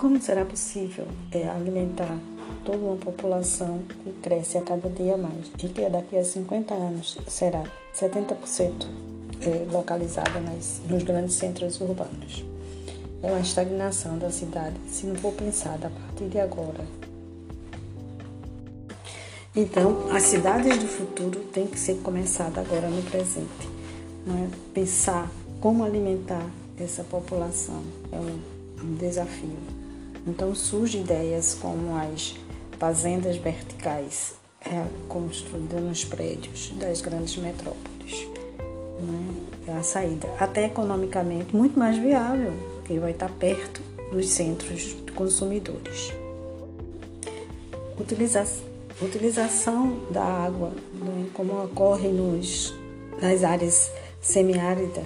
Como será possível é, alimentar toda uma população que cresce a cada dia mais e que daqui a 50 anos será 70% é, localizada nas, nos grandes centros urbanos? É uma estagnação da cidade se não for pensada a partir de agora. Então, as cidades do futuro têm que ser começadas agora no presente. Não é? Pensar como alimentar essa população é um, um desafio. Então, surgem ideias como as fazendas verticais é, construídas nos prédios das grandes metrópoles. É? é a saída, até economicamente, muito mais viável, porque vai estar perto dos centros consumidores. Utilização utilização da água, né, como ocorre nos, nas áreas semiáridas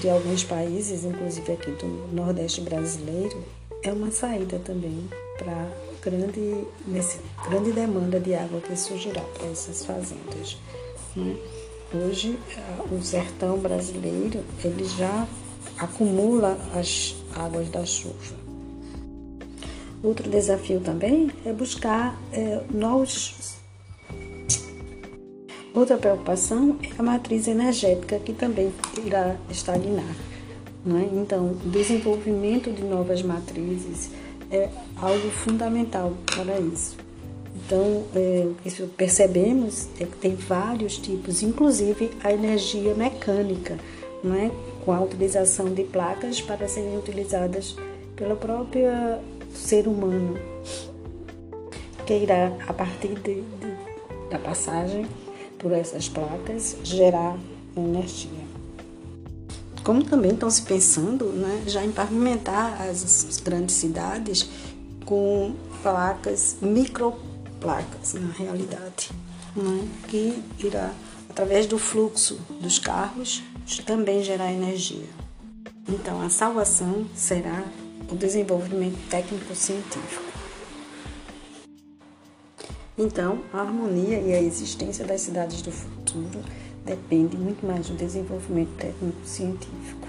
de alguns países, inclusive aqui do Nordeste brasileiro, é uma saída também para grande, nesse, grande demanda de água que surgirá para essas fazendas. Né? Hoje, o sertão brasileiro ele já acumula as águas da chuva. Outro desafio também é buscar é, novos. Outra preocupação é a matriz energética, que também irá estagnar. Não é? Então, o desenvolvimento de novas matrizes é algo fundamental para isso. Então, é, isso percebemos é que tem vários tipos, inclusive a energia mecânica, não é? com a utilização de placas para serem utilizadas pela própria ser humano que irá, a partir de, de, da passagem por essas placas, gerar energia. Como também estão se pensando né, já em pavimentar as grandes cidades com placas, microplacas, na realidade, né, que irá, através do fluxo dos carros, também gerar energia. Então, a salvação será o desenvolvimento técnico-científico. Então, a harmonia e a existência das cidades do futuro depende muito mais do desenvolvimento técnico-científico.